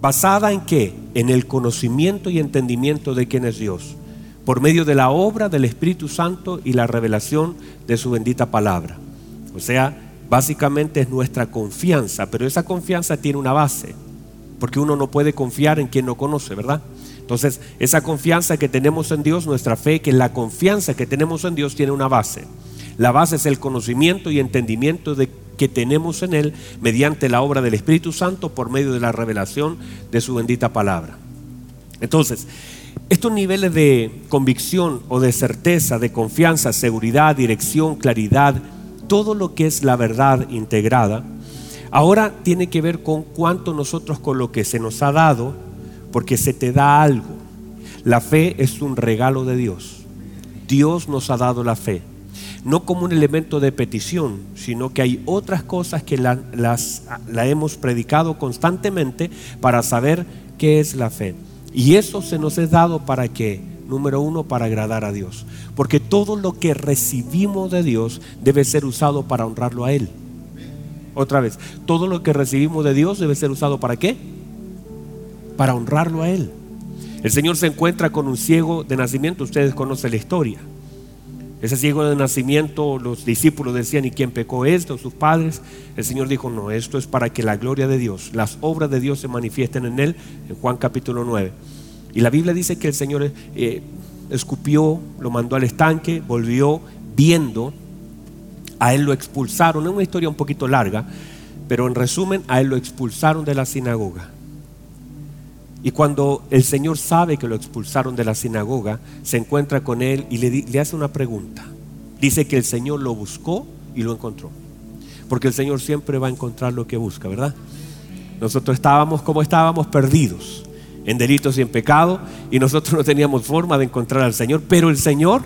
¿Basada en qué? En el conocimiento y entendimiento de quién es Dios, por medio de la obra del Espíritu Santo y la revelación de su bendita palabra. O sea, básicamente es nuestra confianza, pero esa confianza tiene una base, porque uno no puede confiar en quien no conoce, ¿verdad? Entonces, esa confianza que tenemos en Dios, nuestra fe, que la confianza que tenemos en Dios tiene una base. La base es el conocimiento y entendimiento de que tenemos en Él mediante la obra del Espíritu Santo por medio de la revelación de su bendita palabra. Entonces, estos niveles de convicción o de certeza, de confianza, seguridad, dirección, claridad, todo lo que es la verdad integrada, ahora tiene que ver con cuánto nosotros con lo que se nos ha dado, porque se te da algo. La fe es un regalo de Dios. Dios nos ha dado la fe no como un elemento de petición, sino que hay otras cosas que la, las, la hemos predicado constantemente para saber qué es la fe. Y eso se nos es dado para que, número uno, para agradar a Dios. Porque todo lo que recibimos de Dios debe ser usado para honrarlo a Él. Otra vez, todo lo que recibimos de Dios debe ser usado para qué? Para honrarlo a Él. El Señor se encuentra con un ciego de nacimiento, ustedes conocen la historia. Ese ciego de nacimiento, los discípulos decían, ¿y quién pecó esto? ¿Sus padres? El Señor dijo, no, esto es para que la gloria de Dios, las obras de Dios se manifiesten en él, en Juan capítulo 9. Y la Biblia dice que el Señor eh, escupió, lo mandó al estanque, volvió viendo, a él lo expulsaron, es una historia un poquito larga, pero en resumen, a él lo expulsaron de la sinagoga. Y cuando el Señor sabe que lo expulsaron de la sinagoga, se encuentra con él y le, hace una pregunta. Dice que el Señor lo buscó y lo encontró. Porque el Señor siempre va a encontrar lo que busca, ¿verdad? Nosotros estábamos como estábamos perdidos en delitos y en pecado y nosotros no teníamos forma de encontrar al Señor, pero el Señor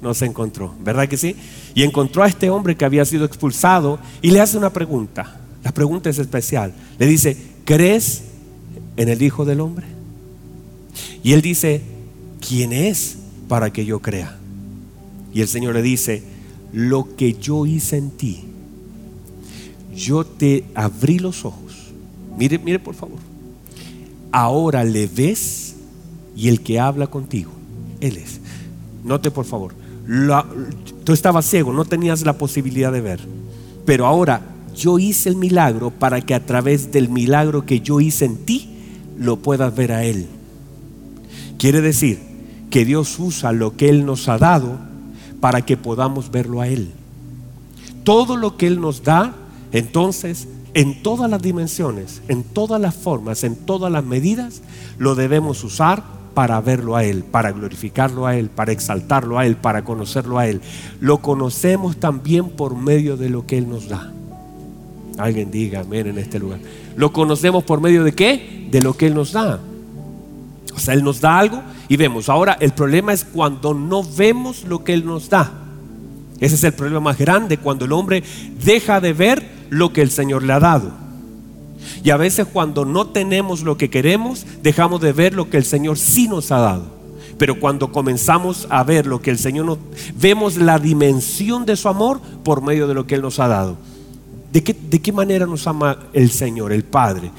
nos encontró, ¿verdad que sí? Y encontró a este hombre que había sido expulsado y le hace una pregunta. La pregunta es especial. Le dice, ¿crees en el Hijo del Hombre. Y él dice, ¿quién es para que yo crea? Y el Señor le dice, lo que yo hice en ti, yo te abrí los ojos. Mire, mire por favor. Ahora le ves y el que habla contigo, Él es. Note por favor, tú estabas ciego, no tenías la posibilidad de ver. Pero ahora yo hice el milagro para que a través del milagro que yo hice en ti, lo puedas ver a Él. Quiere decir que Dios usa lo que Él nos ha dado para que podamos verlo a Él. Todo lo que Él nos da, entonces, en todas las dimensiones, en todas las formas, en todas las medidas, lo debemos usar para verlo a Él, para glorificarlo a Él, para exaltarlo a Él, para conocerlo a Él. Lo conocemos también por medio de lo que Él nos da. Alguien diga amén en este lugar. ¿Lo conocemos por medio de qué? De lo que Él nos da. O sea, Él nos da algo y vemos. Ahora, el problema es cuando no vemos lo que Él nos da. Ese es el problema más grande, cuando el hombre deja de ver lo que el Señor le ha dado. Y a veces cuando no tenemos lo que queremos, dejamos de ver lo que el Señor sí nos ha dado. Pero cuando comenzamos a ver lo que el Señor nos... Vemos la dimensión de su amor por medio de lo que Él nos ha dado. ¿De qué, manera nos ama el Señor, el Padre?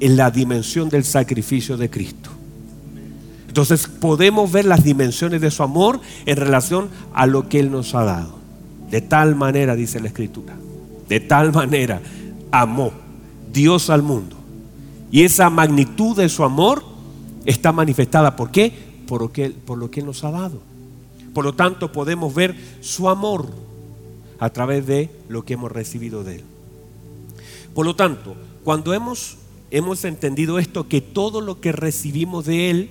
En la dimensión del sacrificio de Cristo. Entonces podemos ver las dimensiones de su amor en relación a lo que Él nos ha dado. De tal manera, dice la Escritura, de tal manera amó Dios al mundo. Y esa magnitud de su amor está manifestada. ¿Por qué? Por lo que, por lo que Él nos ha dado. Por lo tanto, podemos ver su amor a través de lo que hemos recibido de Él. Por lo tanto, cuando hemos, hemos entendido esto, que todo lo que recibimos de Él,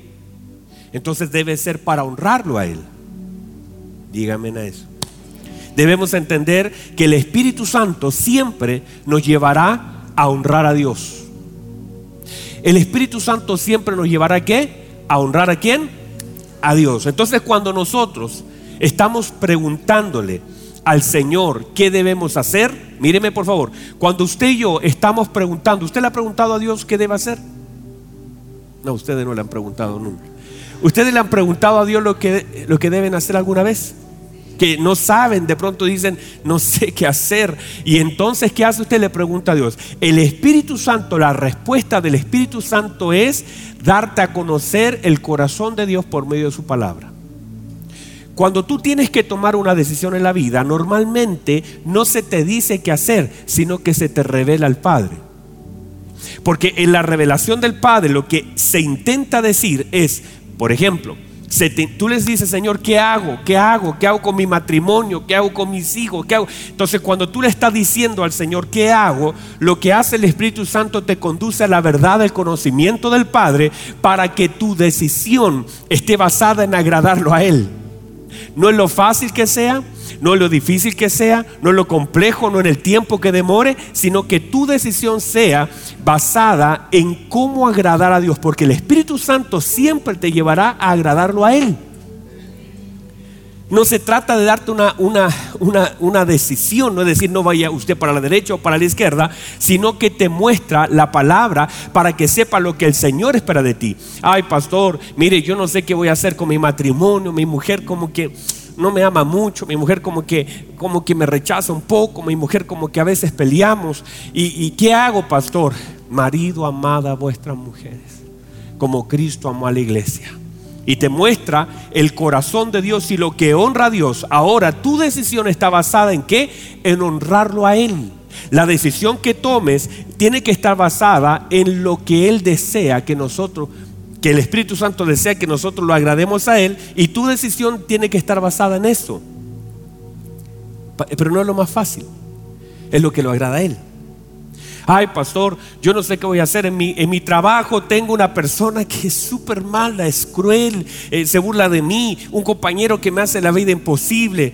entonces debe ser para honrarlo a Él. Dígame a eso. Debemos entender que el Espíritu Santo siempre nos llevará a honrar a Dios. El Espíritu Santo siempre nos llevará a qué? A honrar a quién? A Dios. Entonces cuando nosotros estamos preguntándole al Señor qué debemos hacer, míreme por favor, cuando usted y yo estamos preguntando, ¿usted le ha preguntado a Dios qué debe hacer? No, ustedes no le han preguntado nunca. ¿Ustedes le han preguntado a Dios lo que, lo que deben hacer alguna vez? que no saben, de pronto dicen, no sé qué hacer. Y entonces, ¿qué hace usted? Le pregunta a Dios. El Espíritu Santo, la respuesta del Espíritu Santo es darte a conocer el corazón de Dios por medio de su palabra. Cuando tú tienes que tomar una decisión en la vida, normalmente no se te dice qué hacer, sino que se te revela el Padre. Porque en la revelación del Padre lo que se intenta decir es, por ejemplo, tú les dices, Señor, ¿qué hago? ¿Qué hago? ¿Qué hago con mi matrimonio? ¿Qué hago con mis hijos? ¿Qué hago? Entonces, cuando tú le estás diciendo al Señor, ¿qué hago? Lo que hace el Espíritu Santo te conduce a la verdad del conocimiento del Padre para que tu decisión esté basada en agradarlo a Él. No es lo fácil que sea, no es lo difícil que sea, no es lo complejo, no en el tiempo que demore, sino que tu decisión sea basada en cómo agradar a Dios, porque el Espíritu Santo siempre te llevará a agradarlo a Él. No se trata de darte una, una, una, decisión, no es decir, no vaya usted para la derecha o para la izquierda, sino que te muestra la palabra para que sepa lo que el Señor espera de ti. Ay, pastor, mire, yo no sé qué voy a hacer con mi matrimonio, mi mujer como que no me ama mucho, mi mujer como que, como que me rechaza un poco, mi mujer como que a veces peleamos. ¿Y, qué hago, pastor? Marido, amada a vuestras mujeres, como Cristo amó a la iglesia. Y te muestra el corazón de Dios y lo que honra a Dios. Ahora tu decisión está basada en qué? En honrarlo a Él. La decisión que tomes tiene que estar basada en lo que Él desea que nosotros que el Espíritu Santo desea que nosotros lo agrademos a Él y tu decisión tiene que estar basada en eso. Pero no es lo más fácil, es lo que lo agrada a Él. Ay, pastor, yo no sé qué voy a hacer. En mi, en mi trabajo tengo una persona que es súper mala, es cruel, eh, se burla de mí, un compañero que me hace la vida imposible.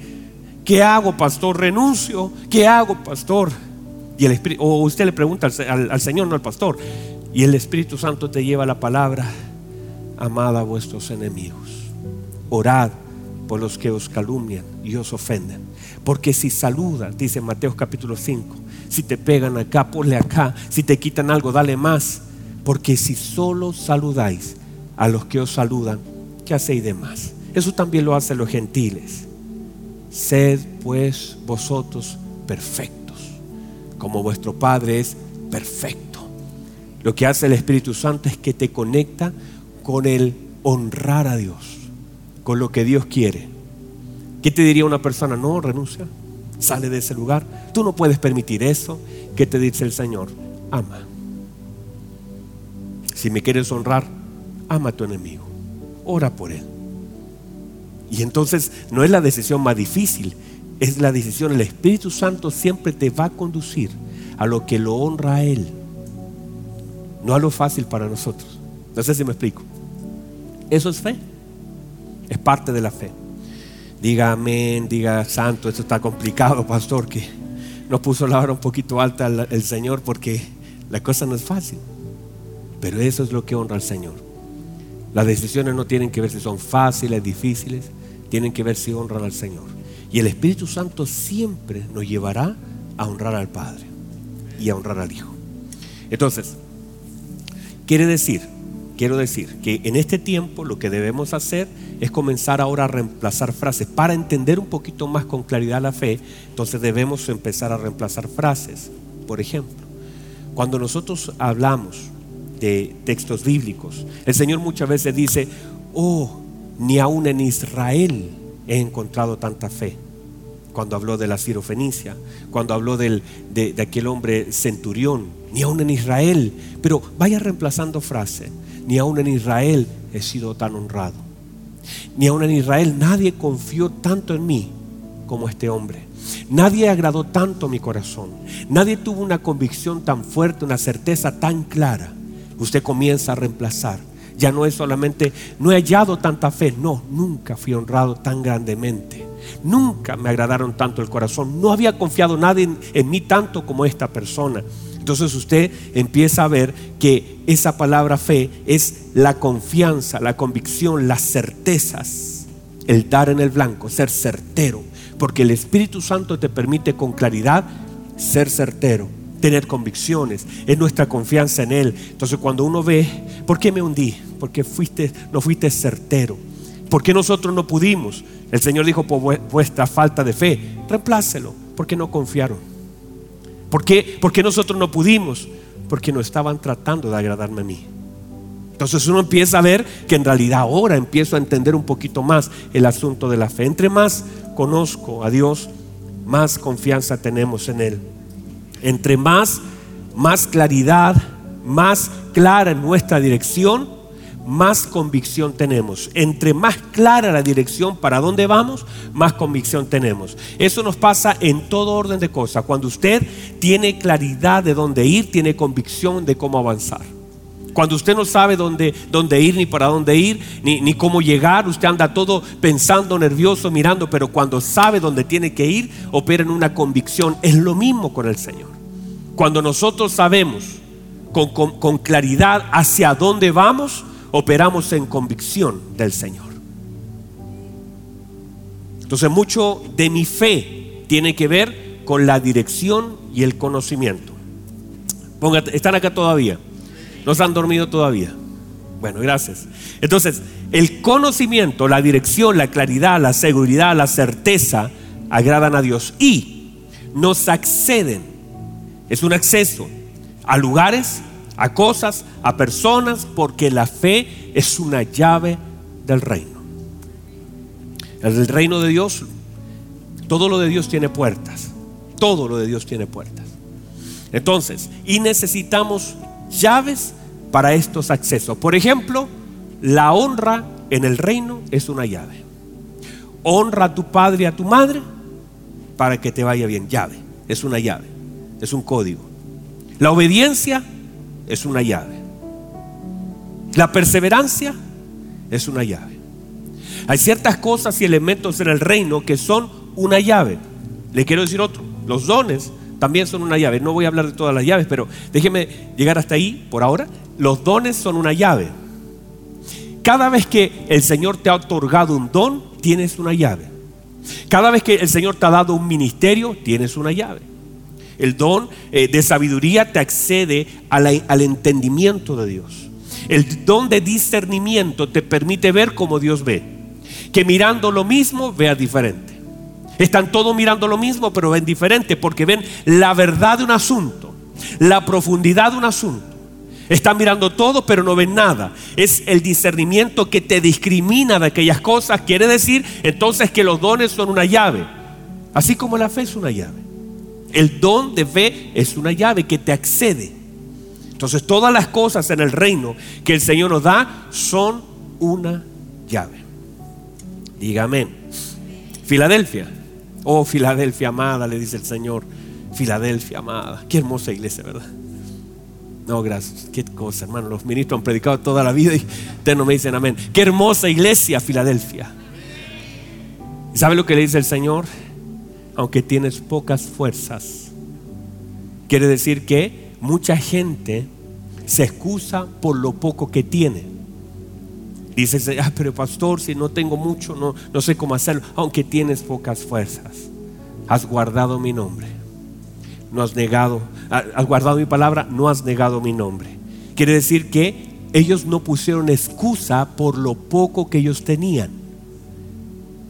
¿Qué hago, pastor? ¿Renuncio? ¿Qué hago, pastor? Y el o usted le pregunta al Señor, no al pastor. Y el Espíritu Santo te lleva la palabra amad a vuestros enemigos, orad por los que os calumnian y os ofenden. Porque si saludas, dice Mateo capítulo 5, si te pegan acá, ponle acá, si te quitan algo, dale más. Porque si solo saludáis a los que os saludan, ¿qué hacéis de más? Eso también lo hacen los gentiles. Sed pues vosotros perfectos, como vuestro Padre es perfecto. Lo que hace el Espíritu Santo es que te conecta con el honrar a Dios, con lo que Dios quiere. ¿Qué te diría una persona? No, renuncia, sale de ese lugar. Tú no puedes permitir eso. ¿Qué te dice el Señor? Ama. Si me quieres honrar, ama a tu enemigo. Ora por él. Y entonces no es la decisión más difícil, es la decisión. El Espíritu Santo siempre te va a conducir a lo que lo honra a Él, no a lo fácil para nosotros. No sé si me explico. Eso es fe. Es parte de la fe. Diga amén, diga santo, esto está complicado, pastor, que nos puso la hora un poquito alta el, Señor porque la cosa no es fácil. Pero eso es lo que honra al Señor. Las decisiones no tienen que ver si son fáciles, difíciles, tienen que ver si honran al Señor. Y el Espíritu Santo siempre nos llevará a honrar al Padre y a honrar al Hijo. Entonces, quiere decir quiero decir que en este tiempo lo que debemos hacer es comenzar ahora a reemplazar frases. Para entender un poquito más con claridad la fe, entonces debemos empezar a reemplazar frases. Por ejemplo, cuando nosotros hablamos de textos bíblicos, el Señor muchas veces dice, oh, ni aún en Israel he encontrado tanta fe. Cuando habló de la cirofenicia, cuando habló de, aquel hombre centurión, ni aún en Israel. Pero vaya reemplazando frases ni aún en Israel he sido tan honrado. Ni aún en Israel nadie confió tanto en mí como este hombre. Nadie agradó tanto mi corazón. Nadie tuvo una convicción tan fuerte, una certeza tan clara. Usted comienza a reemplazar. Ya no es solamente, no he hallado tanta fe. No, nunca fui honrado tan grandemente. Nunca me agradaron tanto el corazón. No había confiado nadie en, en mí tanto como esta persona. Entonces usted empieza a ver que esa palabra fe es la confianza, la convicción, las certezas, el dar en el blanco, ser certero, porque el Espíritu Santo te permite con claridad ser certero, tener convicciones, es nuestra confianza en Él. Entonces cuando uno ve, ¿por qué me hundí? Porque fuiste, no fuiste certero. ¿Por qué nosotros no pudimos? El Señor dijo, por vuestra falta de fe, reemplácelo, porque no confiaron. ¿Por qué? Porque nosotros no pudimos, porque no estaban tratando de agradarme a mí. Entonces uno empieza a ver que en realidad ahora empiezo a entender un poquito más el asunto de la fe. Entre más conozco a Dios, más confianza tenemos en Él. Entre más, más claridad, más clara en nuestra dirección, más convicción tenemos. Entre más clara la dirección para dónde vamos, más convicción tenemos. Eso nos pasa en todo orden de cosas. Cuando usted tiene claridad de dónde ir, tiene convicción de cómo avanzar. Cuando usted no sabe dónde, dónde ir, ni para dónde ir, ni, ni, cómo llegar, usted anda todo pensando, nervioso, mirando, pero cuando sabe dónde tiene que ir, opera en una convicción. Es lo mismo con el Señor. Cuando nosotros sabemos con, con claridad hacia dónde vamos, operamos en convicción del Señor. Entonces mucho de mi fe tiene que ver con la dirección y el conocimiento. ¿Están acá todavía? ¿No se han dormido todavía? Bueno, gracias. Entonces, el conocimiento, la dirección, la claridad, la seguridad, la certeza agradan a Dios y nos acceden. Es un acceso a lugares, a cosas, a personas, porque la fe es una llave del reino. El reino de Dios, todo lo de Dios tiene puertas. Todo lo de Dios tiene puertas. Entonces, y necesitamos llaves para estos accesos. Por ejemplo, la honra en el reino es una llave. Honra a tu padre y a tu madre para que te vaya bien. Llave, es una llave, es un código. La obediencia es una llave. La perseverancia es una llave. Hay ciertas cosas y elementos en el reino que son una llave. Le quiero decir otro. Los dones también son una llave. No voy a hablar de todas las llaves, pero déjeme llegar hasta ahí por ahora. Los dones son una llave. Cada vez que el Señor te ha otorgado un don, tienes una llave. Cada vez que el Señor te ha dado un ministerio, tienes una llave. El don eh, de sabiduría te accede al entendimiento de Dios. El don de discernimiento te permite ver como Dios ve. Que mirando lo mismo, vea diferente. Están todos mirando lo mismo, pero ven diferente porque ven la verdad de un asunto, la profundidad de un asunto. Están mirando todo, pero no ven nada. Es el discernimiento que te discrimina de aquellas cosas. Quiere decir entonces que los dones son una llave. Así como la fe es una llave. El don de fe es una llave que te accede. Entonces todas las cosas en el reino que el Señor nos da son una llave. Dígame. Filadelfia. Oh, Filadelfia amada, le dice el Señor. Filadelfia amada. Qué hermosa iglesia, ¿verdad? No, gracias. Qué cosa, hermano. Los ministros han predicado toda la vida y ustedes no me dicen amén. Qué hermosa iglesia, Filadelfia. ¿Sabe lo que le dice el Señor? Aunque tienes pocas fuerzas. Quiere decir que mucha gente se excusa por lo poco que tiene. Dices, ah, pero pastor, si no tengo mucho, no, no sé cómo hacerlo. Aunque tienes pocas fuerzas, has guardado mi nombre. No has negado, has guardado mi palabra, no has negado mi nombre. Quiere decir que ellos no pusieron excusa por lo poco que ellos tenían,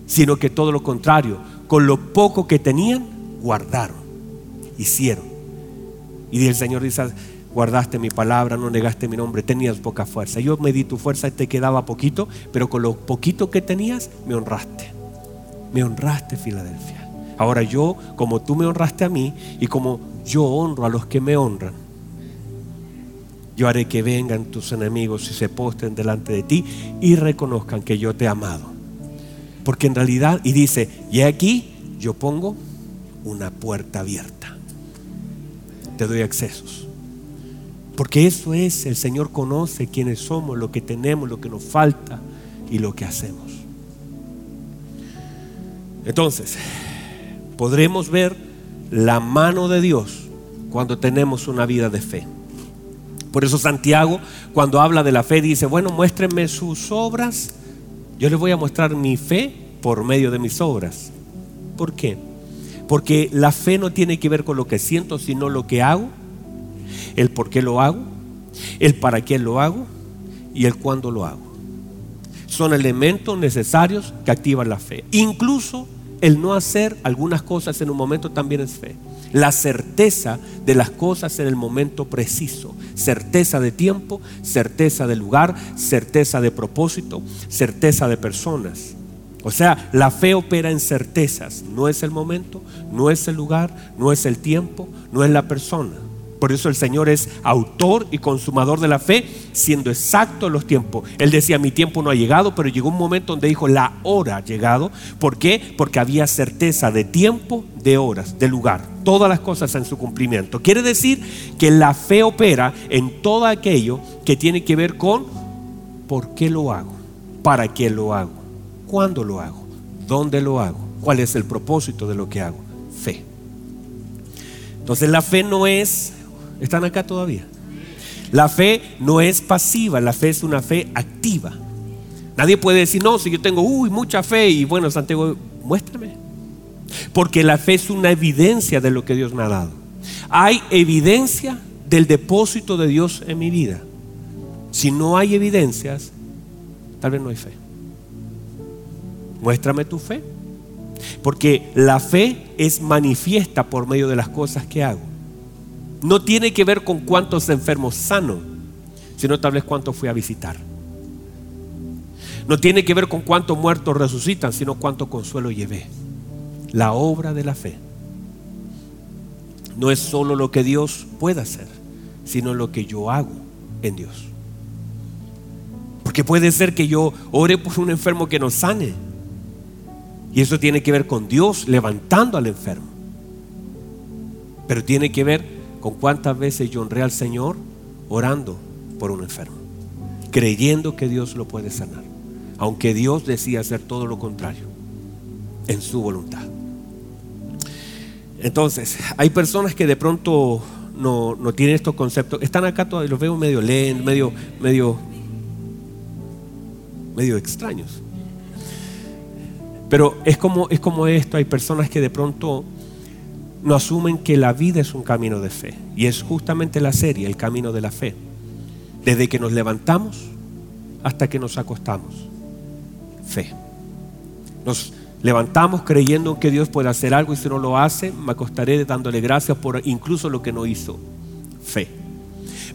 sino que todo lo contrario, con lo poco que tenían, guardaron, hicieron. Y el Señor dice, guardaste mi palabra, no negaste mi nombre, tenías poca fuerza. Yo me di tu fuerza y te quedaba poquito, pero con lo poquito que tenías, me honraste. Me honraste, Filadelfia. Ahora yo, como tú me honraste a mí y como yo honro a los que me honran, yo haré que vengan tus enemigos y se posten delante de ti y reconozcan que yo te he amado. Porque en realidad, y dice, y aquí yo pongo una puerta abierta. Te doy accesos. Porque eso es, el Señor conoce quiénes somos, lo que tenemos, lo que nos falta y lo que hacemos. Entonces, podremos ver la mano de Dios cuando tenemos una vida de fe. Por eso Santiago, cuando habla de la fe, dice, bueno, muéstrenme sus obras. Yo les voy a mostrar mi fe por medio de mis obras. ¿Por qué? Porque la fe no tiene que ver con lo que siento, sino lo que hago el por qué lo hago, el para qué lo hago y el cuándo lo hago. son elementos necesarios que activan la fe. Incluso el no hacer algunas cosas en un momento también es fe. La certeza de las cosas en el momento preciso. Certeza de tiempo, certeza de lugar, certeza de propósito, certeza de personas. O sea, la fe opera en certezas. No es el momento, no es el lugar, no es el tiempo, no es la persona. Por eso el Señor es autor y consumador de la fe, siendo exacto en los tiempos. Él decía, mi tiempo no ha llegado, pero llegó un momento donde dijo, la hora ha llegado. ¿Por qué? Porque había certeza de tiempo, de horas, de lugar. Todas las cosas en su cumplimiento. Quiere decir que la fe opera en todo aquello que tiene que ver con por qué lo hago, para qué lo hago, cuándo lo hago, dónde lo hago, cuál es el propósito de lo que hago. Fe. Entonces la fe no es ¿Están acá todavía? La fe no es pasiva, la fe es una fe activa. Nadie puede decir, no, si yo tengo, uy, mucha fe, y bueno, Santiago, muéstrame. Porque la fe es una evidencia de lo que Dios me ha dado. Hay evidencia del depósito de Dios en mi vida. Si no hay evidencias, tal vez no hay fe. Muéstrame tu fe. Porque la fe es manifiesta por medio de las cosas que hago no tiene que ver con cuántos enfermos sano, sino tal vez cuántos fui a visitar. No tiene que ver con cuántos muertos resucitan, sino cuánto consuelo llevé. La obra de la fe no es solo lo que Dios puede hacer, sino lo que yo hago en Dios. Porque puede ser que yo ore por un enfermo que nos sane. Y eso tiene que ver con Dios levantando al enfermo. Pero tiene que ver con cuántas veces yo honré al Señor orando por un enfermo, creyendo que Dios lo puede sanar, aunque Dios decía hacer todo lo contrario en su voluntad. Entonces, hay personas que de pronto no, tienen estos conceptos, están acá todavía, los veo medio lentos, medio, medio, medio extraños. Pero es como, es como esto, hay personas que de pronto no asumen que la vida es un camino de fe. Y es justamente la serie, el camino de la fe. Desde que nos levantamos hasta que nos acostamos. Fe. Nos levantamos creyendo que Dios puede hacer algo y si no lo hace, me acostaré dándole gracias por incluso lo que no hizo. Fe.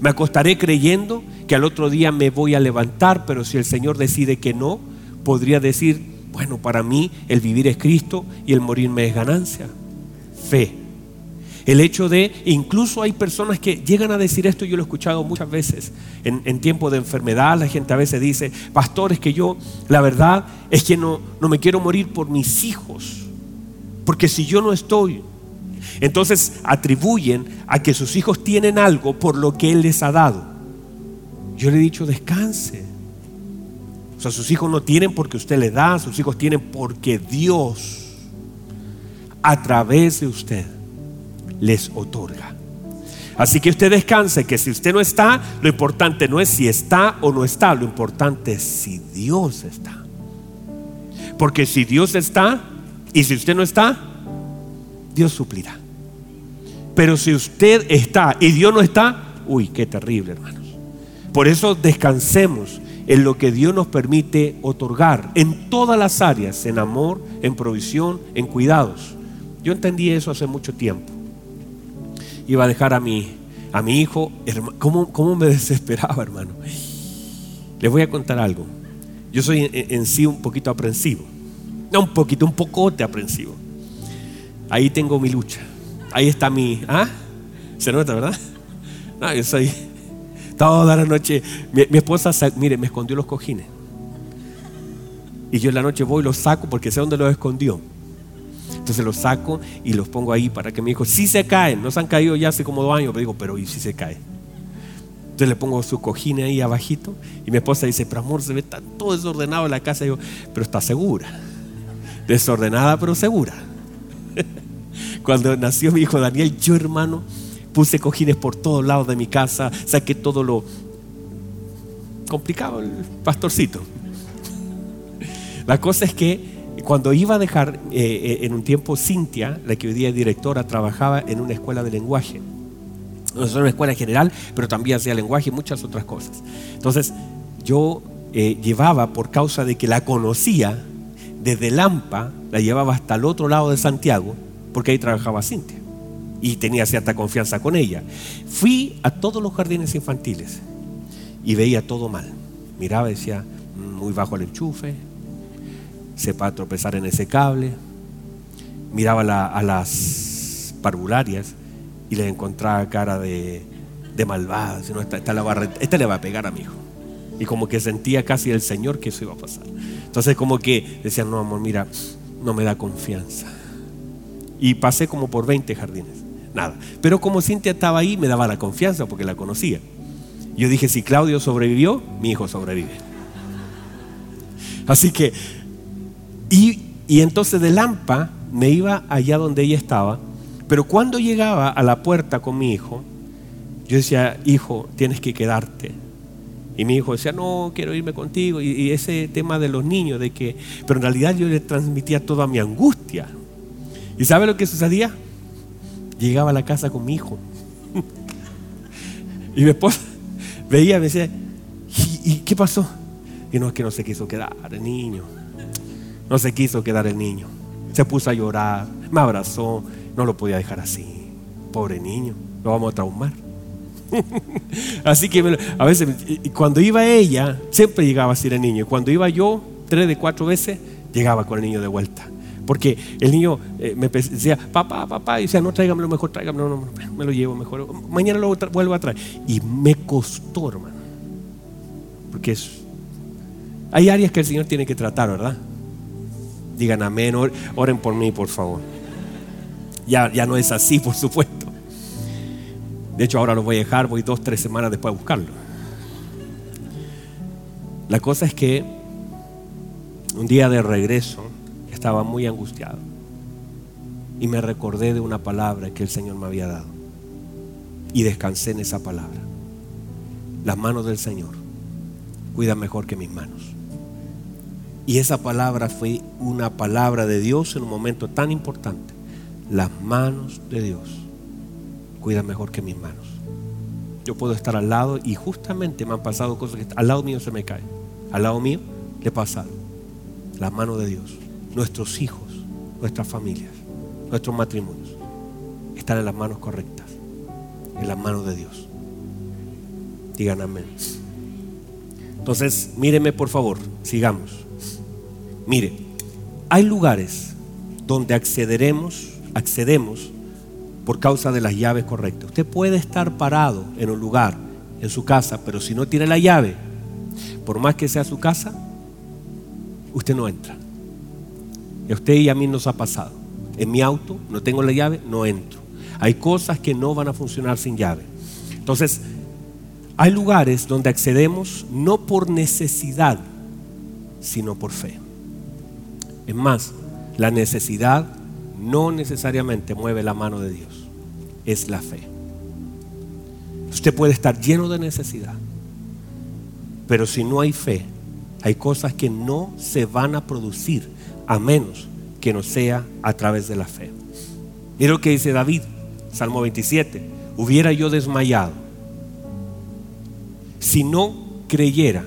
Me acostaré creyendo que al otro día me voy a levantar, pero si el Señor decide que no, podría decir, bueno, para mí el vivir es Cristo y el morirme es ganancia fe. El hecho de, incluso hay personas que llegan a decir esto, yo lo he escuchado muchas veces, en, tiempo de enfermedad, la gente a veces dice, pastores, que yo, la verdad es que no, no me quiero morir por mis hijos, porque si yo no estoy, entonces atribuyen a que sus hijos tienen algo por lo que Él les ha dado. Yo le he dicho, descanse. O sea, sus hijos no tienen porque usted le da, sus hijos tienen porque Dios a través de usted les otorga. Así que usted descanse, que si usted no está, lo importante no es si está o no está, lo importante es si Dios está. Porque si Dios está y si usted no está, Dios suplirá. Pero si usted está y Dios no está, uy, qué terrible, hermanos. Por eso descansemos en lo que Dios nos permite otorgar en todas las áreas, en amor, en provisión, en cuidados. Yo entendí eso hace mucho tiempo. Iba a dejar a mi, a mi hijo. ¿Cómo, ¿Cómo me desesperaba, hermano? Les voy a contar algo. Yo soy en, sí un poquito aprensivo. No un poquito, un pocote aprensivo. Ahí tengo mi lucha. Ahí está mi. ¿Ah? ¿Se nota, verdad? No, yo soy. Toda la noche. Mi, mi esposa, mire, me escondió los cojines. Y yo en la noche voy y los saco porque sé dónde los escondió. Entonces los saco y los pongo ahí para que mi hijo, si se caen, no se han caído ya hace como dos años, pero digo, pero ¿y si se cae? Entonces le pongo su cojín ahí abajito y mi esposa dice, pero amor, se ve todo desordenado en la casa. Y yo, pero está segura. Desordenada, pero segura. Cuando nació mi hijo Daniel, yo hermano, puse cojines por todos lados de mi casa, saqué todo lo complicado, el pastorcito. La cosa es que cuando iba a dejar eh, eh, en un tiempo Cintia, la que hoy día es directora, trabajaba en una escuela de lenguaje. No es una escuela general, pero también hacía lenguaje y muchas otras cosas. Entonces, yo eh, llevaba por causa de que la conocía desde Lampa, la llevaba hasta el otro lado de Santiago, porque ahí trabajaba Cintia y tenía cierta confianza con ella. Fui a todos los jardines infantiles y veía todo mal. Miraba y decía, mm, muy bajo el enchufe, sepa tropezar en ese cable. Miraba a las parvularias y le encontraba cara de, malvada. Si no, esta, esta, esta, le va a pegar a mi hijo. Y como que sentía casi el Señor que eso iba a pasar. Entonces como que decía, no amor, mira, no me da confianza. Y pasé como por 20 jardines. Nada. Pero como Cintia estaba ahí, me daba la confianza porque la conocía. Yo dije, si Claudio sobrevivió, mi hijo sobrevive. Así que, y, y entonces de Lampa me iba allá donde ella estaba, pero cuando llegaba a la puerta con mi hijo, yo decía, hijo, tienes que quedarte. Y mi hijo decía, no, quiero irme contigo. Y, ese tema de los niños, de que, pero en realidad yo le transmitía toda mi angustia. ¿Y sabe lo que sucedía? Llegaba a la casa con mi hijo. y mi esposa veía, me decía, ¿y, qué pasó? Y no, es que no se quiso quedar el niño. No se quiso quedar el niño. Se puso a llorar, me abrazó, no lo podía dejar así. Pobre niño, lo vamos a traumar. así que a veces, cuando iba ella, siempre llegaba así el niño. Cuando iba yo, tres de cuatro veces, llegaba con el niño de vuelta. Porque el niño eh, me decía, papá, papá, y decía, no, tráigamelo mejor, tráigamelo, no, me lo llevo mejor. Mañana lo vuelvo a traer. Y me costó, hermano. Porque es, hay áreas que el Señor tiene que tratar, ¿verdad? Digan amén, oren por mí, por favor. Ya, ya no es así, por supuesto. De hecho, ahora lo voy a dejar, voy dos, tres semanas después a buscarlo. La cosa es que un día de regreso, estaba muy angustiado. Y me recordé de una palabra que el Señor me había dado. Y descansé en esa palabra. Las manos del Señor cuidan mejor que mis manos. Y esa palabra fue una palabra de Dios en un momento tan importante. Las manos de Dios cuidan mejor que mis manos. Yo puedo estar al lado y justamente me han pasado cosas que al lado mío se me caen. Al lado mío le pasa Las manos de Dios nuestros hijos, nuestras familias, nuestros matrimonios, están en las manos correctas, en las manos de Dios. Digan amén. Entonces, míreme por favor, sigamos. Mire, hay lugares donde accederemos, accedemos por causa de las llaves correctas. Usted puede estar parado en un lugar, en su casa, pero si no tiene la llave, por más que sea su casa, usted no entra. A usted y a mí nos ha pasado. En mi auto no tengo la llave, no entro. Hay cosas que no van a funcionar sin llave. Entonces, hay lugares donde accedemos no por necesidad, sino por fe. Es más, la necesidad no necesariamente mueve la mano de Dios, es la fe. Usted puede estar lleno de necesidad, pero si no hay fe, hay cosas que no se van a producir a menos que no sea a través de la fe. Mira lo que dice David, Salmo 27, hubiera yo desmayado si no creyera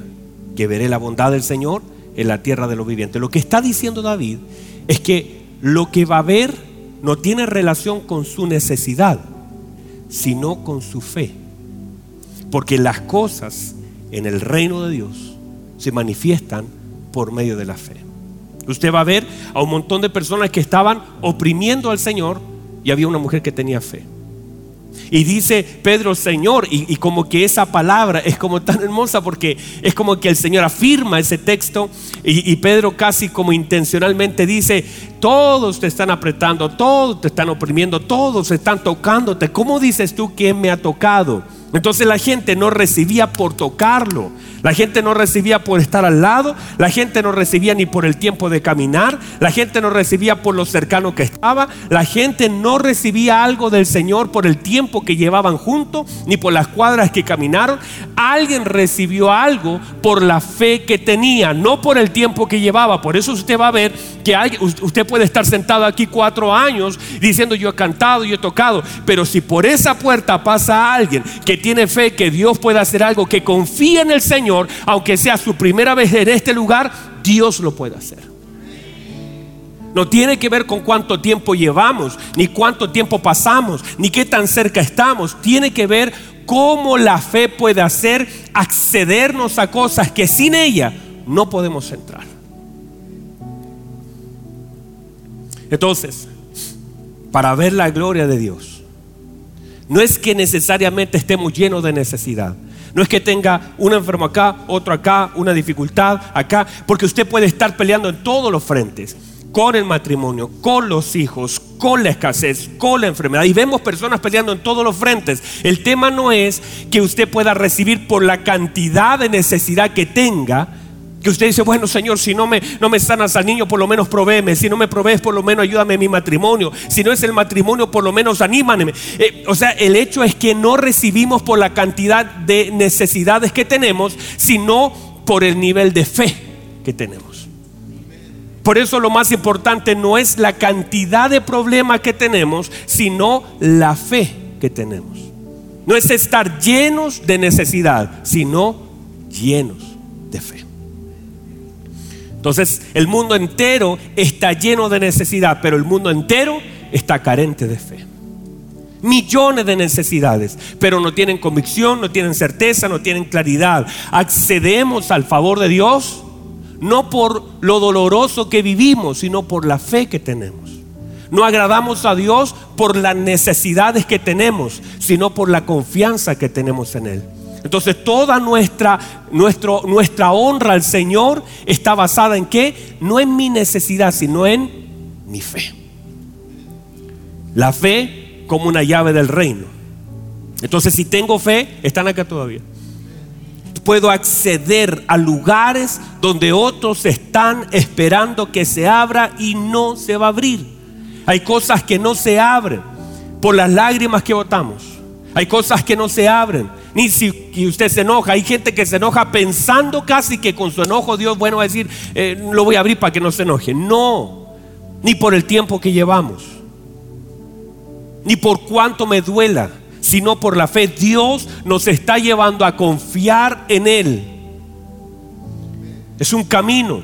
que veré la bondad del Señor en la tierra de los vivientes. Lo que está diciendo David es que lo que va a ver no tiene relación con su necesidad, sino con su fe. Porque las cosas en el reino de Dios se manifiestan por medio de la fe. Usted va a ver a un montón de personas que estaban oprimiendo al Señor y había una mujer que tenía fe. Y dice Pedro, Señor, y, como que esa palabra es como tan hermosa porque es como que el Señor afirma ese texto y, y, Pedro casi como intencionalmente dice, todos te están apretando, todos te estestán oprimiendo, todos están tocándote. ¿Cómo dices tú quién me ha tocado? Entonces la gente no recibía por tocarlo, la gente no recibía por estar al lado, la gente no recibía ni por el tiempo de caminar, la gente no recibía por lo cercano que estaba, la gente no recibía algo del Señor por el tiempo que llevaban juntos, ni por las cuadras que caminaron. Alguien recibió algo por la fe que tenía, no por el tiempo que llevaba. Por eso usted va a ver que usted puede estar sentado aquí cuatro años diciendo yo he cantado, yo he tocado, pero si por esa puerta pasa alguien que tiene fe que Dios puede hacer algo, que confía en el Señor, aunque sea su primera vez en este lugar, Dios lo puede hacer. No tiene que ver con cuánto tiempo llevamos, ni cuánto tiempo pasamos, ni qué tan cerca estamos. Tiene que ver cómo la fe puede hacer accedernos a cosas que sin ella no podemos entrar. Entonces, para ver la gloria de Dios, no es que necesariamente estemos llenos de necesidad. No es que tenga un enfermo acá, otro acá, una dificultad acá, porque usted puede estar peleando en todos los frentes con el matrimonio, con los hijos, con la escasez, con la enfermedad. Y vemos personas peleando en todos los frentes. El tema no es que usted pueda recibir por la cantidad de necesidad que tenga. Que usted dice, bueno Señor, si no me, no me sanas al niño, por lo menos provéeme. Si no me provees, por lo menos ayúdame en mi matrimonio. Si no es el matrimonio, por lo menos anímame. Eh, o sea, el hecho es que no recibimos por la cantidad de necesidades que tenemos, sino por el nivel de fe que tenemos. Por eso lo más importante no es la cantidad de problemas que tenemos, sino la fe que tenemos. No es estar llenos de necesidad, sino llenos de fe. Entonces, el mundo entero está lleno de necesidad, pero el mundo entero está carente de fe. Millones de necesidades, pero no tienen convicción, no tienen certeza, no tienen claridad. Accedemos al favor de Dios no por lo doloroso que vivimos, sino por la fe que tenemos. No agradamos a Dios por las necesidades que tenemos, sino por la confianza que tenemos en Él. Entonces toda nuestra, nuestra honra al Señor está basada en qué? No en mi necesidad, sino en mi fe. La fe como una llave del reino. Entonces si tengo fe, están acá todavía puedo acceder a lugares donde otros están esperando que se abra y no se va a abrir. Hay cosas que no se abren por las lágrimas que botamos. Hay cosas que no se abren. Ni si usted se enoja. Hay gente que se enoja pensando casi que con su enojo Dios, bueno, va a decir, eh, lo voy a abrir para que no se enoje. No, ni por el tiempo que llevamos, ni por cuánto me duela sino por la fe. Dios nos está llevando a confiar en Él. Es un camino,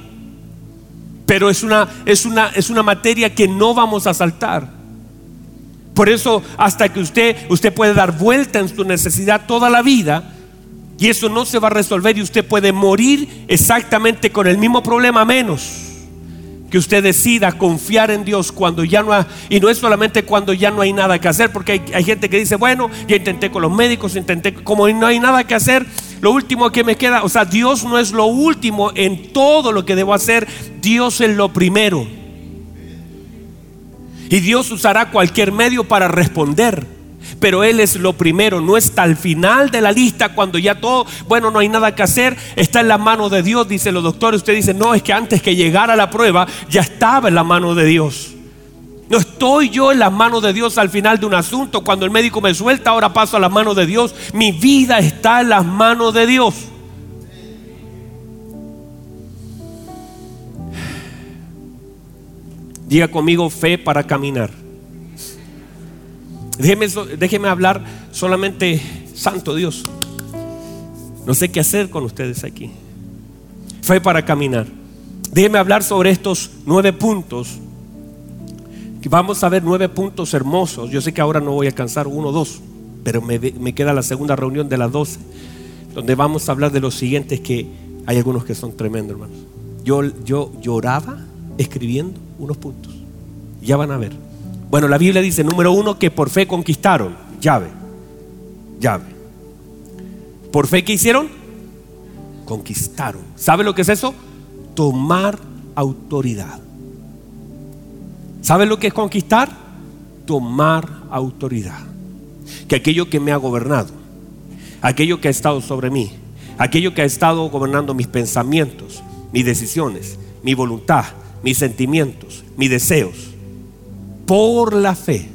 pero es una, es una, es una materia que no vamos a saltar. Por eso, hasta que usted, usted puede dar vuelta en su necesidad toda la vida, y eso no se va a resolver y usted puede morir exactamente con el mismo problema menos que usted decida confiar en Dios cuando ya no hay, y no es solamente cuando ya no hay nada que hacer, porque hay, gente que dice, bueno, ya intenté con los médicos, intenté, como no hay nada que hacer, lo último que me queda, o sea, Dios no es lo último en todo lo que debo hacer, Dios es lo primero. Y Dios usará cualquier medio para responder pero Él es lo primero, no está al final de la lista cuando ya todo, bueno, no hay nada que hacer, está en la mano de Dios, dicen los doctores, usted dice, no, es que antes que llegara la prueba ya estaba en la mano de Dios. No estoy yo en las manos de Dios al final de un asunto, cuando el médico me suelta, ahora paso a las manos de Dios, mi vida está en las manos de Dios. Diga conmigo fe para caminar. Déjeme, hablar solamente, Santo Dios. No sé qué hacer con ustedes aquí. Fue para caminar. Déjeme hablar sobre estos nueve puntos. Vamos a ver nueve puntos hermosos. Yo sé que ahora no voy a alcanzar uno o dos, pero me, me queda la segunda reunión de las doce, donde vamos a hablar de los siguientes que hay algunos que son tremendos, hermanos. Yo, yo lloraba escribiendo unos puntos. Ya van a ver. Bueno, la Biblia dice, número uno, que por fe conquistaron. Llave, llave. ¿Por fe qué hicieron? Conquistaron. ¿Sabe lo que es eso? Tomar autoridad. ¿Sabe lo que es conquistar? Tomar autoridad. Que aquello que me ha gobernado, aquello que ha estado sobre mí, aquello que ha estado gobernando mis pensamientos, mis decisiones, mi voluntad, mis sentimientos, mis deseos, por la fe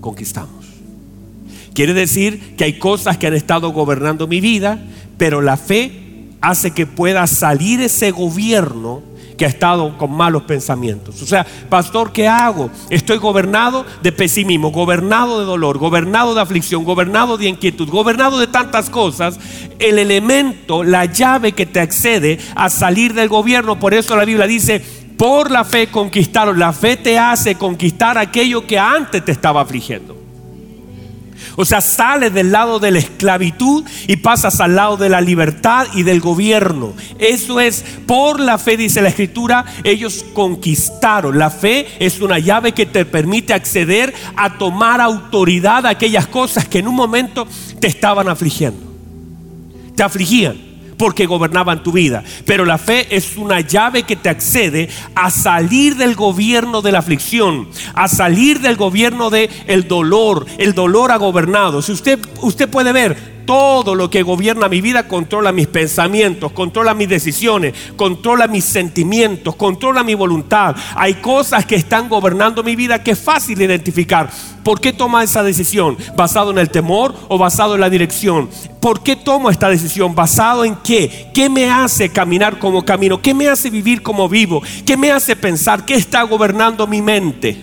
conquistamos. Quiere decir que hay cosas que han estado gobernando mi vida, pero la fe hace que pueda salir ese gobierno que ha estado con malos pensamientos. O sea, pastor, ¿qué hago? Estoy gobernado de pesimismo, gobernado de dolor, gobernado de aflicción, gobernado de inquietud, gobernado de tantas cosas. El elemento, la llave que te accede a salir del gobierno, por eso la Biblia dice, por la fe conquistaron. La fe te hace conquistar aquello que antes te estaba afligiendo. O sea, sales del lado de la esclavitud y pasas al lado de la libertad y del gobierno. Eso es por la fe, dice la escritura, ellos conquistaron. La fe es una llave que te permite acceder a tomar autoridad a aquellas cosas que en un momento te estaban afligiendo. Te afligían porque gobernaban tu vida. Pero la fe es una llave que te accede a salir del gobierno de la aflicción, a salir del gobierno del el dolor. El dolor ha gobernado. Si usted, usted puede ver, todo lo que gobierna mi vida controla mis pensamientos, controla mis decisiones, controla mis sentimientos, controla mi voluntad. Hay cosas que están gobernando mi vida que es fácil identificar. ¿Por qué toma esa decisión? ¿Basado en el temor o basado en la dirección? ¿Por qué tomo esta decisión? ¿Basado en qué? ¿Qué me hace caminar como camino? ¿Qué me hace vivir como vivo? ¿Qué me hace pensar? ¿Qué está gobernando mi mente?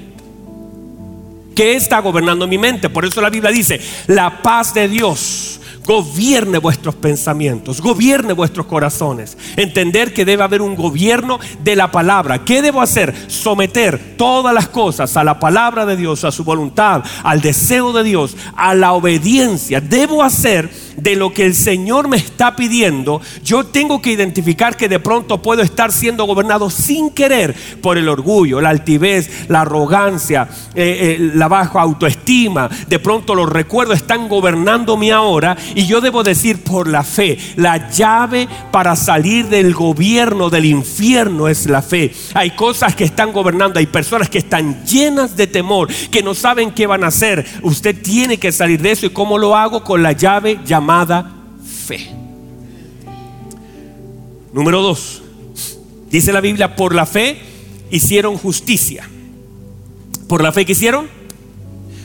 ¿Qué está gobernando mi mente? Por eso la Biblia dice, la paz de Dios gobierne vuestros pensamientos, gobierne vuestros corazones. Entender que debe haber un gobierno de la palabra. ¿Qué debo hacer? Someter todas las cosas a la palabra de Dios, a su voluntad, al deseo de Dios, a la obediencia. Debo hacer de lo que el Señor me está pidiendo. Yo tengo que identificar que de pronto puedo estar siendo gobernado sin querer por el orgullo, la altivez, la arrogancia, eh, eh, la baja autoestima. De pronto los recuerdos están gobernándome ahora y yo debo decir por la fe, la llave para salir del gobierno del infierno es la fe. Hay cosas que están gobernando, hay personas que están llenas de temor, que no saben qué van a hacer. Usted tiene que salir de eso y cómo lo hago con la llave llamada fe. Número dos, dice la Biblia, por la fe hicieron justicia. ¿Por la fe que hicieron?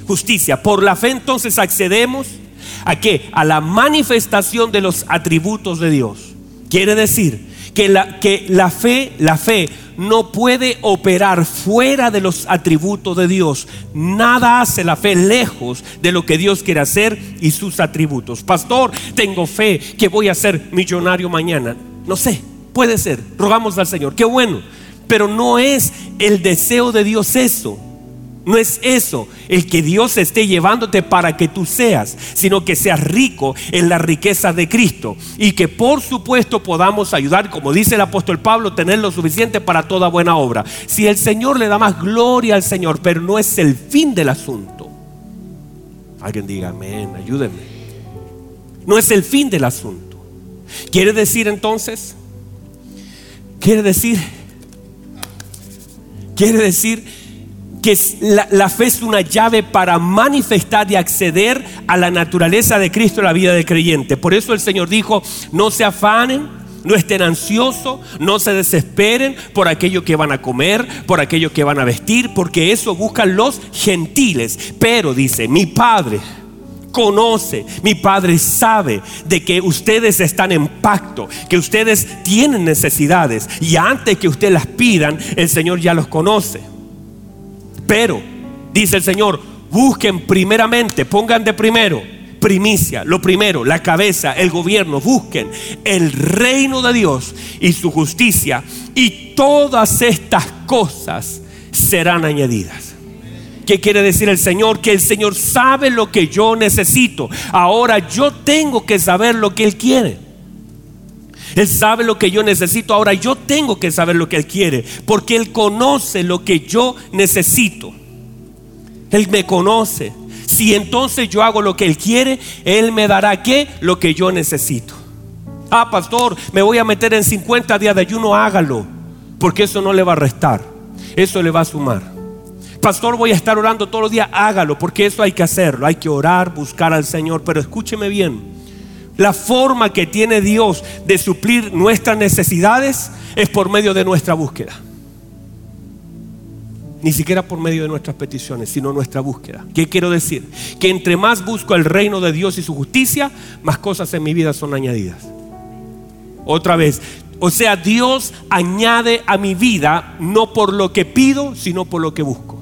Justicia. Por la fe entonces accedemos ¿A qué? A la manifestación de los atributos de Dios. Quiere decir que la, que la fe, la fe no puede operar fuera de los atributos de Dios. Nada hace la fe lejos de lo que Dios quiere hacer y sus atributos. Pastor, tengo fe que voy a ser millonario mañana. No sé, puede ser. Rogamos al Señor. Qué bueno. Pero no es el deseo de Dios eso. No es eso el que Dios esté llevándote para que tú seas, sino que seas rico en la riqueza de Cristo y que por supuesto podamos ayudar, como dice el apóstol Pablo, tener lo suficiente para toda buena obra. Si el Señor le da más gloria al Señor, pero no es el fin del asunto. Alguien diga amén, ayúdenme. No es el fin del asunto. ¿Quiere decir entonces? ¿Quiere decir? ¿Quiere decir? Que la, fe es una llave para manifestar y acceder a la naturaleza de Cristo en la vida del creyente. Por eso el Señor dijo, no se afanen, no estén ansiosos, no se desesperen por aquello que van a comer, por aquello que van a vestir, porque eso buscan los gentiles. Pero dice, mi Padre conoce, mi Padre sabe de que ustedes están en pacto, que ustedes tienen necesidades y antes que ustedes las pidan, el Señor ya los conoce. Pero, dice el Señor, busquen primeramente, pongan de primero, primicia, lo primero, la cabeza, el gobierno, busquen el reino de Dios y su justicia y todas estas cosas serán añadidas. ¿Qué quiere decir el Señor? Que el Señor sabe lo que yo necesito. Ahora yo tengo que saber lo que Él quiere. Él sabe lo que yo necesito. Ahora yo tengo que saber lo que Él quiere. Porque Él conoce lo que yo necesito. Él me conoce. Si entonces yo hago lo que Él quiere, Él me dará qué? Lo que yo necesito. Ah, pastor, me voy a meter en 50 días de ayuno, hágalo. Porque eso no le va a restar. Eso le va a sumar. Pastor, voy a estar orando todos los días, hágalo. Porque eso hay que hacerlo. Hay que orar, buscar al Señor. Pero escúcheme bien. La forma que tiene Dios de suplir nuestras necesidades es por medio de nuestra búsqueda. Ni siquiera por medio de nuestras peticiones, sino nuestra búsqueda. ¿Qué quiero decir? Que entre más busco el reino de Dios y su justicia, más cosas en mi vida son añadidas. Otra vez, O sea, Dios añade a mi vida no por lo que pido, sino por lo que busco.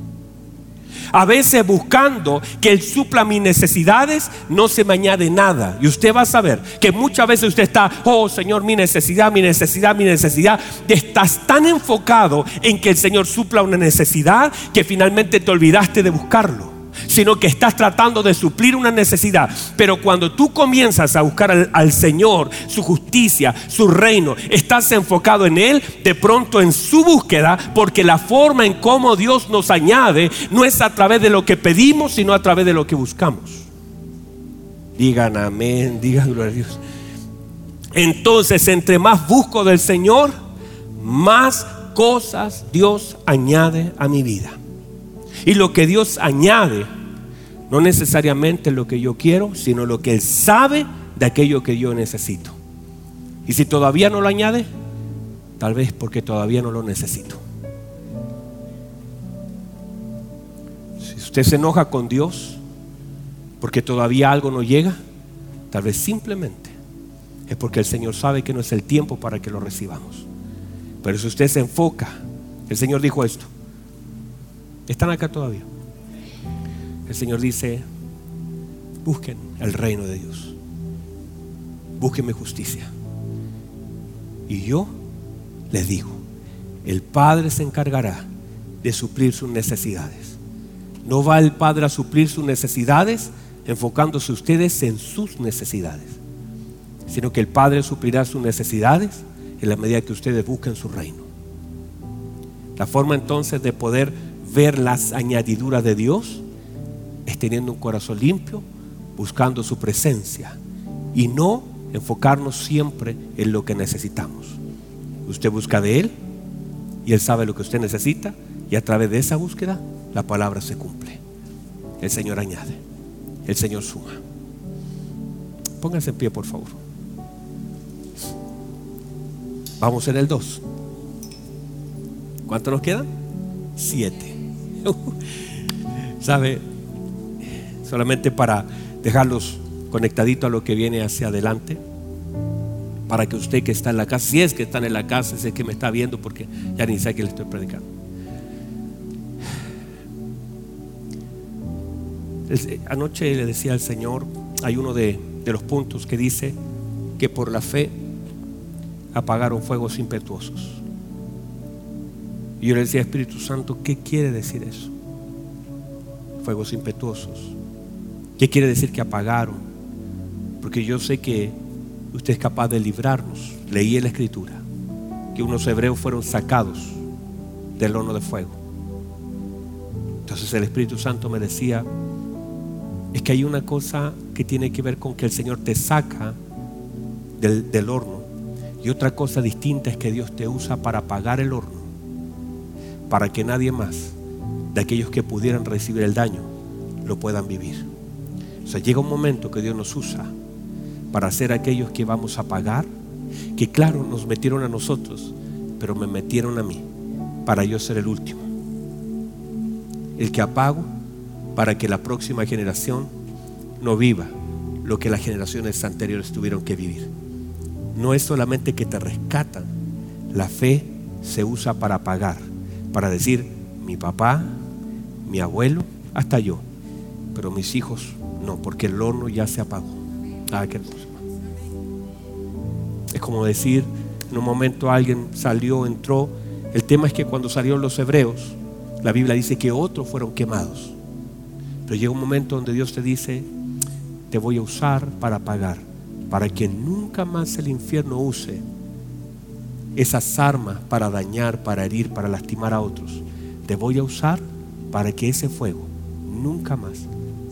A veces buscando que Él supla mis necesidades, no se me añade nada. Y usted va a saber que muchas veces usted está, oh Señor, mi necesidad, mi necesidad, mi necesidad. Estás tan enfocado en que el Señor supla una necesidad que finalmente te olvidaste de buscarlo sino que estás tratando de suplir una necesidad. Pero cuando tú comienzas a buscar al, Señor, su justicia, su reino, estás enfocado en Él, de pronto en su búsqueda, porque la forma en cómo Dios nos añade no es a través de lo que pedimos, sino a través de lo que buscamos. Digan amén, digan gloria a Dios. Entonces, entre más busco del Señor, más cosas Dios añade a mi vida. Y lo que Dios añade, no necesariamente lo que yo quiero, sino lo que Él sabe de aquello que yo necesito. Y si todavía no lo añade, tal vez porque todavía no lo necesito. Si usted se enoja con Dios porque todavía algo no llega, tal vez simplemente es porque el Señor sabe que no es el tiempo para que lo recibamos. Pero si usted se enfoca, el Señor dijo esto, ¿Están acá todavía? El Señor dice, busquen el reino de Dios. Busquen mi justicia. Y yo les digo, el Padre se encargará de suplir sus necesidades. No va el Padre a suplir sus necesidades enfocándose ustedes en sus necesidades, sino que el Padre suplirá sus necesidades en la medida que ustedes busquen su reino. La forma entonces de poder ver las añadiduras de Dios es teniendo un corazón limpio, buscando su presencia y no enfocarnos siempre en lo que necesitamos. Usted busca de Él y Él sabe lo que usted necesita y a través de esa búsqueda la palabra se cumple. El Señor añade, el Señor suma. Pónganse en pie, por favor. Vamos en el 2. ¿Cuánto nos quedan? Siete. ¿Sabe? Solamente para dejarlos conectaditos a lo que viene hacia adelante. Para que usted que está en la casa, si es que está en la casa, sé que me está viendo porque ya ni sé que le estoy predicando. Anoche le decía al Señor, hay uno de, de los puntos que dice que por la fe apagaron fuegos impetuosos. Y yo le decía, Espíritu Santo, ¿qué quiere decir eso? Fuegos impetuosos. ¿Qué quiere decir que apagaron? Porque yo sé que usted es capaz de librarnos. Leí en la escritura que unos hebreos fueron sacados del horno de fuego. Entonces el Espíritu Santo me decía, es que hay una cosa que tiene que ver con que el Señor te saca del, del horno y otra cosa distinta es que Dios te usa para apagar el horno para que nadie más de aquellos que pudieran recibir el daño lo puedan vivir. O sea, llega un momento que Dios nos usa para ser aquellos que vamos a pagar, que claro, nos metieron a nosotros, pero me metieron a mí para yo ser el último. El que apago para que la próxima generación no viva lo que las generaciones anteriores tuvieron que vivir. No es solamente que te rescatan, la fe se usa para pagar para decir, mi papá, mi abuelo, hasta yo, pero mis hijos no, porque el horno ya se apagó. Ah, qué Es como decir, en un momento alguien salió, entró. El tema es que cuando salieron los hebreos, la Biblia dice que otros fueron quemados. Pero llega un momento donde Dios te dice, te voy a usar para pagar, para que nunca más el infierno use esas armas para dañar, para herir, para lastimar a otros. Te voy a usar para que ese fuego nunca más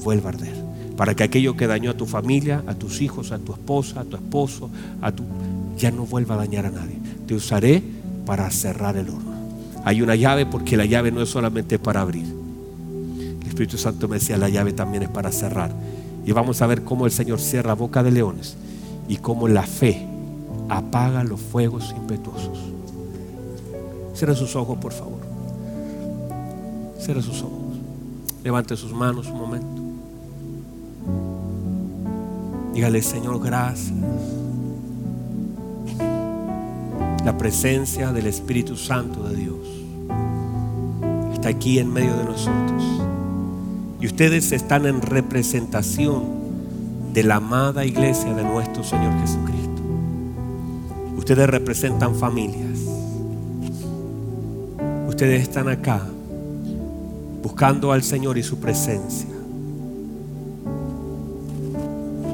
vuelva a arder. Para que aquello que dañó a tu familia, a tus hijos, a tu esposa, a tu esposo, a tu ya no vuelva a dañar a nadie. Te usaré para cerrar el horno. Hay una llave porque la llave no es solamente para abrir. El Espíritu Santo me decía, la llave también es para cerrar. Y vamos a ver cómo el Señor cierra boca de leones y cómo la fe apaga los fuegos impetuosos. Cierra sus ojos, por favor. Cierra sus ojos. Levante sus manos un momento. Dígale, Señor, gracias. la presencia del Espíritu Santo de Dios. Está aquí en medio de nosotros. Y ustedes están en representación de la amada iglesia de nuestro Señor Jesucristo. Ustedes representan familias. Ustedes están acá buscando al Señor y su presencia.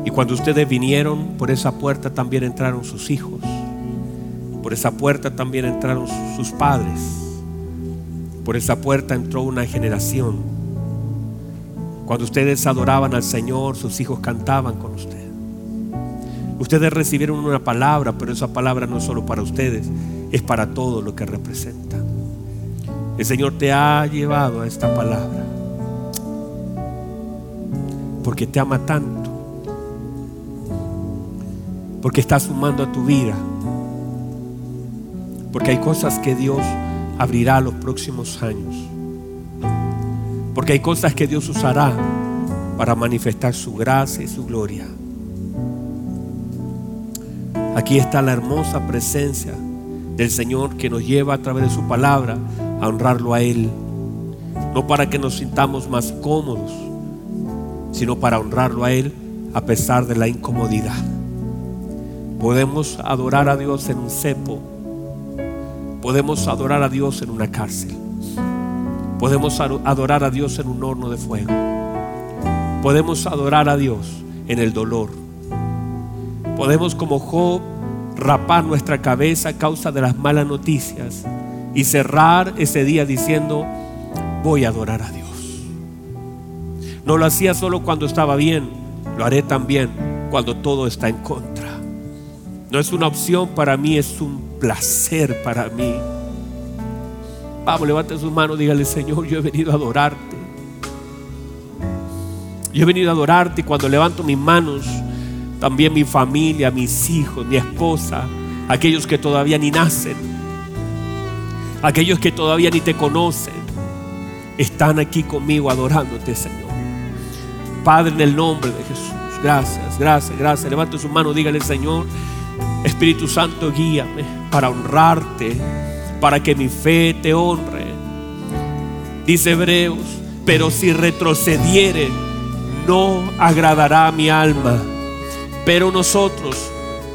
Y cuando ustedes vinieron por esa puerta también entraron sus hijos. Por esa puerta también entraron sus padres. Por esa puerta entró una generación. Cuando ustedes adoraban al Señor, sus hijos cantaban con ustedes. Ustedes recibieron una palabra, pero esa palabra no es solo para ustedes, es para todo lo que representa. El Señor te ha llevado a esta palabra porque te ama tanto, porque está sumando a tu vida, porque hay cosas que Dios abrirá los próximos años, porque hay cosas que Dios usará para manifestar su gracia y su gloria. Aquí está la hermosa presencia del Señor que nos lleva a través de su palabra a honrarlo a Él. No para que nos sintamos más cómodos, sino para honrarlo a Él a pesar de la incomodidad. Podemos adorar a Dios en un cepo. Podemos adorar a Dios en una cárcel. Podemos adorar a Dios en un horno de fuego. Podemos adorar a Dios en el dolor. Podemos como Job rapar nuestra cabeza a causa de las malas noticias y cerrar ese día diciendo, voy a adorar a Dios. No lo hacía solo cuando estaba bien, lo haré también cuando todo está en contra. No es una opción para mí, es un placer para mí. Vamos, levante sus manos, dígale, Señor, yo he venido a adorarte. Yo he venido a adorarte y cuando levanto mis manos, también mi familia, mis hijos, mi esposa, aquellos que todavía ni nacen, aquellos que todavía ni te conocen, están aquí conmigo adorándote, Señor. Padre, en el nombre de Jesús, gracias, gracias, gracias. Levante su mano, dígale, Señor, Espíritu Santo, guíame para honrarte, para que mi fe te honre. Dice Hebreos, pero si retrocediere, no agradará a mi alma. Pero nosotros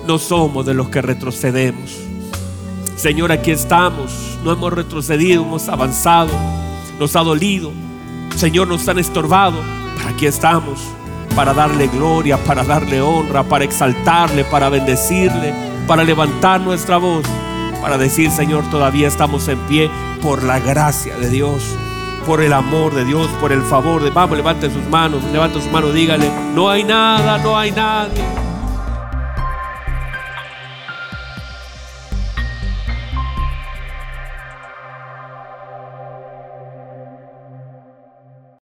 no somos de los que retrocedemos. Señor, aquí estamos, no hemos retrocedido, hemos avanzado, nos ha dolido, Señor, nos han estorbado, aquí estamos para darle gloria, para darle honra, para exaltarle, para bendecirle, para levantar nuestra voz, para decir, Señor, todavía estamos en pie por la gracia de Dios, por el amor de Dios, por el favor de... Vamos, levante sus manos, levante sus manos, dígale, no hay nada, no hay nadie